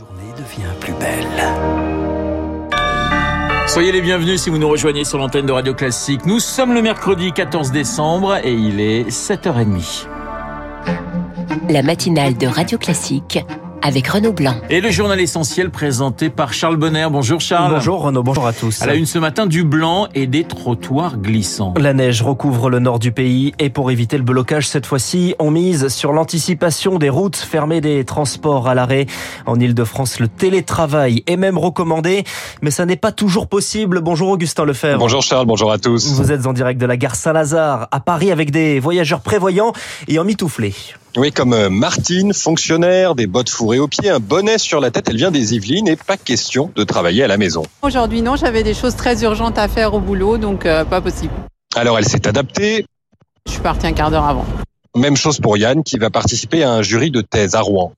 journée devient plus belle. Soyez les bienvenus si vous nous rejoignez sur l'antenne de Radio Classique. Nous sommes le mercredi 14 décembre et il est 7h30. La matinale de Radio Classique avec Renaud Blanc. Et le journal essentiel présenté par Charles Bonner. Bonjour Charles. Bonjour Renaud, bonjour à tous. À la une ce matin, du blanc et des trottoirs glissants. La neige recouvre le nord du pays et pour éviter le blocage cette fois-ci, on mise sur l'anticipation des routes fermées des transports à l'arrêt. En Ile-de-France, le télétravail est même recommandé, mais ça n'est pas toujours possible. Bonjour Augustin Lefebvre. Bonjour Charles, bonjour à tous. Vous êtes en direct de la gare Saint-Lazare à Paris avec des voyageurs prévoyants et en mitouflé. Oui, comme euh, Martine, fonctionnaire, des bottes fourrées aux pieds, un bonnet sur la tête. Elle vient des Yvelines et pas question de travailler à la maison. Aujourd'hui, non, j'avais des choses très urgentes à faire au boulot, donc euh, pas possible. Alors elle s'est adaptée. Je suis partie un quart d'heure avant. Même chose pour Yann qui va participer à un jury de thèse à Rouen.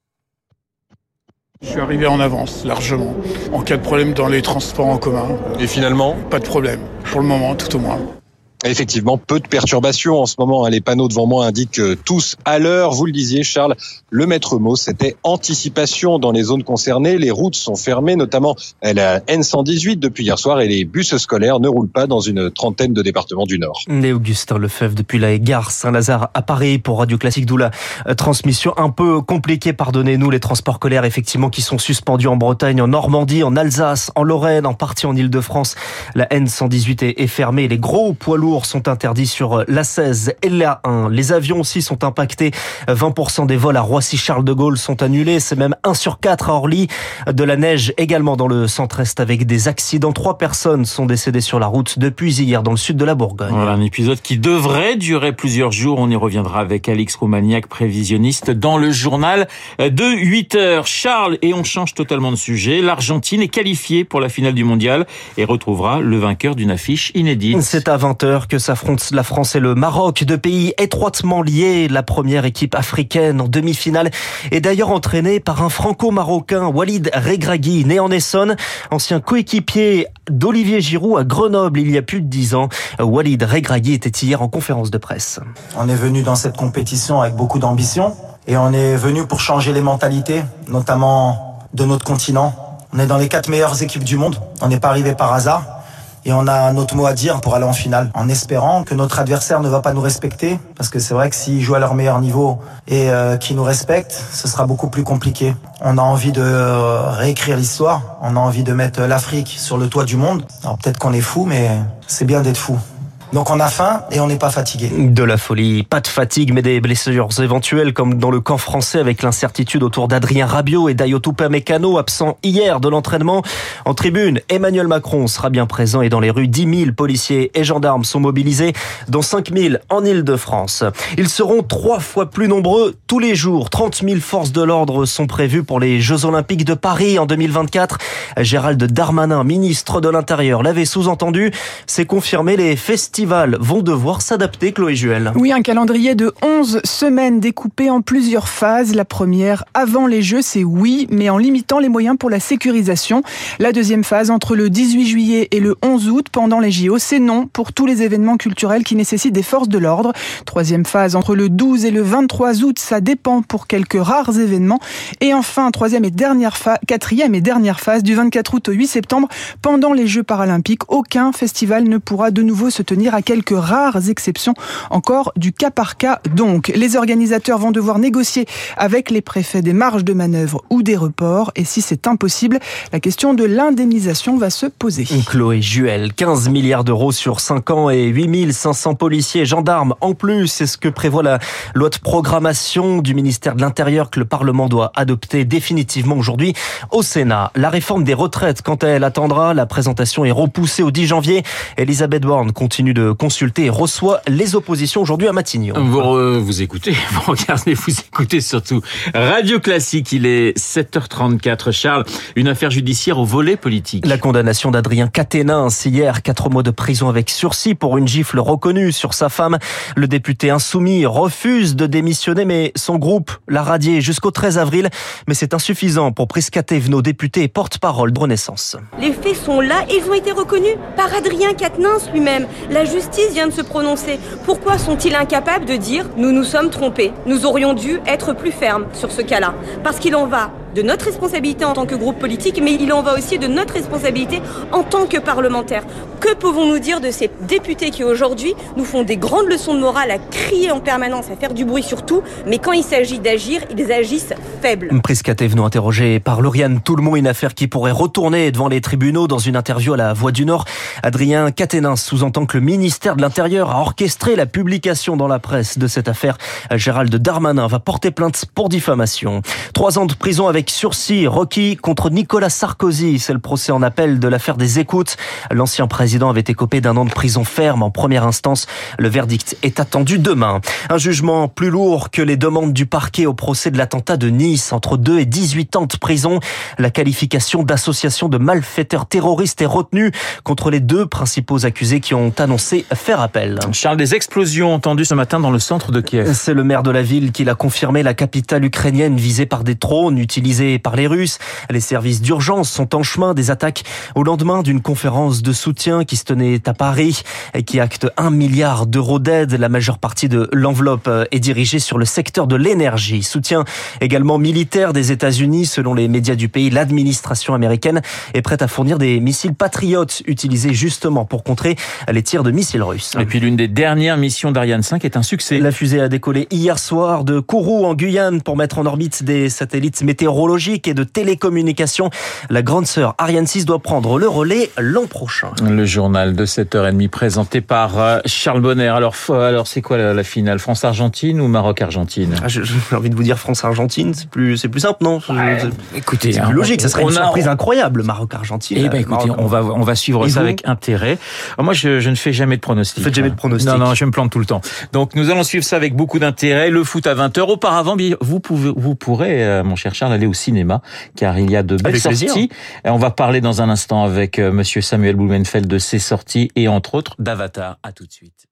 Je suis arrivé en avance, largement. En cas de problème dans les transports en commun, Et finalement, pas de problème. Pour le moment, tout au moins. Effectivement, peu de perturbations en ce moment. hein. Les panneaux devant moi indiquent tous à l'heure. Vous le disiez, Charles, le maître mot, c'était anticipation dans les zones concernées. Les routes sont fermées, notamment la N118 depuis hier soir et les bus scolaires ne roulent pas dans une trentaine de départements du Nord. Et Augustin Lefebvre depuis la gare Saint-Lazare à Paris pour Radio Classique, d'où la euh, transmission un peu compliquée, pardonnez-nous, les transports scolaires effectivement qui sont suspendus en Bretagne, en Normandie, en Alsace, en Lorraine, en partie en Ile-de-France. La N118 est, est fermée, les gros poids lourds sont interdits sur euh, la 16 et la 1. Les avions aussi sont impactés, 20% des vols à Roissy-Charles de Gaulle sont annulés, c'est même 1 sur 4 à Orly. De la neige également dans le centre-est avec des accidents. Trois personnes sont décédées sur la route depuis hier dans le sud de la Bourgogne. Voilà un épisode qui devrait durer plusieurs jours. On y reviendra avec Alix Romagnac, prévisionniste, dans le journal de 8 heures. Charles, et on change totalement de sujet. L'Argentine est qualifiée pour la finale du mondial et retrouvera le vainqueur d'une affiche inédite. C'est à 20h que s'affrontent la France et le Maroc, deux pays étroitement liés. La première équipe africaine en demi-finale est d'ailleurs entraînée par un franco-marocain, Walid Regragui, né en Essonne, ancien coéquipier d'Olivier Giroud à Grenoble il y a plus de dix ans. Walid Regragui était hier en conférence de presse. On est venu dans cette compétition avec beaucoup d'ambition et on est venu pour changer les mentalités, notamment de notre continent. On est dans les quatre meilleures équipes du monde. On n'est pas arrivé par hasard. Et on a notre mot à dire pour aller en finale, en espérant que notre adversaire ne va pas nous respecter, parce que c'est vrai que s'ils jouent à leur meilleur niveau et euh, qu'ils nous respectent, ce sera beaucoup plus compliqué. On a envie de euh, réécrire l'histoire, on a envie de mettre l'Afrique sur le toit du monde. Alors peut-être qu'on est fou, mais c'est bien d'être fou. Donc on a faim et on n'est pas fatigué. De la folie, pas de fatigue, mais des blessures éventuelles, comme dans le camp français avec l'incertitude autour d'Adrien Rabiot et d'Ayotou Mécano, absent hier de l'entraînement. En tribune, Emmanuel Macron sera bien présent et dans les rues, 10 000 policiers et gendarmes sont mobilisés, dont 5 000 en Ile-de-France. Ils seront trois fois plus nombreux tous les jours. 30 000 forces de l'ordre sont prévues pour les Jeux Olympiques de Paris en 2024. Gérald Darmanin, ministre de l'Intérieur, l'avait sous-entendu. C'est confirmé, les festivals vont devoir s'adapter, Chloé Juel. Oui, un calendrier de 11 semaines découpé en plusieurs phases. La première, avant les Jeux, c'est oui, mais en limitant les moyens pour la sécurisation. La deuxième phase, entre le 18 juillet et le 11 août, pendant les JO, c'est non pour tous les événements culturels qui nécessitent des forces de l'ordre. Troisième phase, entre le 12 et le 23 août, ça dépend pour quelques rares événements. Et enfin, troisième et dernière phase, quatrième et dernière phase, du 24 août au 8 septembre, pendant les Jeux paralympiques, aucun festival ne pourra de nouveau se tenir à quelques rares exceptions, encore du cas par cas donc. Les organisateurs vont devoir négocier avec les préfets des marges de manœuvre ou des reports, et si c'est impossible, la question de l'indemnisation va se poser. Chloé Juel, 15 milliards d'euros sur 5 ans et 8500 policiers et gendarmes en plus, c'est ce que prévoit la loi de programmation du ministère de l'Intérieur que le Parlement doit adopter définitivement aujourd'hui au Sénat. La réforme des retraites, quand elle attendra, la présentation est repoussée au 10 janvier. Elisabeth Borne continue de consulter et reçoit les oppositions aujourd'hui à Matignon. Vous, re- vous écoutez, vous regardez, vous écoutez surtout Radio Classique. Il est 7h34. Charles, une affaire judiciaire au volet politique. La condamnation d'Adrien Caténin, hier, quatre mois de prison avec sursis pour une gifle reconnue sur sa femme. Le député insoumis refuse de démissionner, mais son groupe l'a radié jusqu'au 13 avril. Mais c'est insuffisant pour Prisca Thévenot, député et porte-parole de Renaissance. Les faits sont là et ils ont été reconnus par Adrien Quatennens lui-même. La justice vient de se prononcer. Pourquoi sont-ils incapables de dire nous nous sommes trompés Nous aurions dû être plus fermes sur ce cas-là? Parce qu'il en va de notre responsabilité en tant que groupe politique, mais il en va aussi de notre responsabilité en tant que parlementaire. Que pouvons-nous dire de ces députés qui aujourd'hui nous font des grandes leçons de morale à crier en permanence, à faire du bruit surtout, mais quand il s'agit d'agir, ils agissent faibles. Priscate nous interrogé par Lauriane Toulmont, une affaire qui pourrait retourner devant les tribunaux dans une interview à la Voix du Nord. Adrien Caténin sous-entend que le ministère de l'Intérieur a orchestré la publication dans la presse de cette affaire. Gérald Darmanin va porter plainte pour diffamation. Trois ans de prison avec sursis requis contre Nicolas Sarkozy. C'est le procès en appel de l'affaire des écoutes. L'ancien président avait écopé d'un an de prison ferme en première instance. Le verdict est attendu demain. Un jugement plus lourd que les demandes du parquet au procès de l'attentat de Nice. Entre 2 et 18 ans de prison. La qualification d'association de malfaiteurs terroristes est retenue contre les deux principaux accusés qui ont annoncé faire appel. Charles, des explosions entendues ce matin dans le centre de Kiev. C'est le maire de la ville qui l'a confirmé. La capitale ukrainienne visée par des drones utilisés par les Russes. Les services d'urgence sont en chemin des attaques au lendemain d'une conférence de soutien qui se tenait à Paris et qui acte un milliard d'euros d'aide. La majeure partie de l'enveloppe est dirigée sur le secteur de l'énergie. Soutien également militaire des États-Unis. Selon les médias du pays, l'administration américaine est prête à fournir des missiles patriotes utilisés justement pour contrer les tirs de missiles russes. Et puis l'une des dernières missions d'Ariane 5 est un succès. La fusée a décollé hier soir de Kourou en Guyane pour mettre en orbite des satellites météorologiques et de télécommunications. La grande sœur Ariane 6 doit prendre le relais l'an prochain. Le journal de 7h30 présenté par euh, Charles Bonner. Alors, alors c'est quoi la, finale? France-Argentine ou Maroc-Argentine? Ah, J'ai envie de vous dire France-Argentine, c'est plus, c'est plus simple, non? Écoutez, c'est plus logique, ça serait une surprise incroyable, Maroc-Argentine. Eh ben, écoutez, on va, on va suivre ça avec intérêt. moi, je, je, ne fais jamais de pronostics. Vous faites jamais de pronostics. Non, non, je me plante tout le temps. Donc, nous allons suivre ça avec beaucoup d'intérêt. Le foot à 20h. Auparavant, vous pouvez, vous pourrez, euh, mon cher Charles, aller au cinéma, car il y a de belles avec sorties. Plaisir. Et on va parler dans un instant avec euh, Monsieur Samuel Blumenfeld de ses sorties et entre autres d'Avatar. À tout de suite.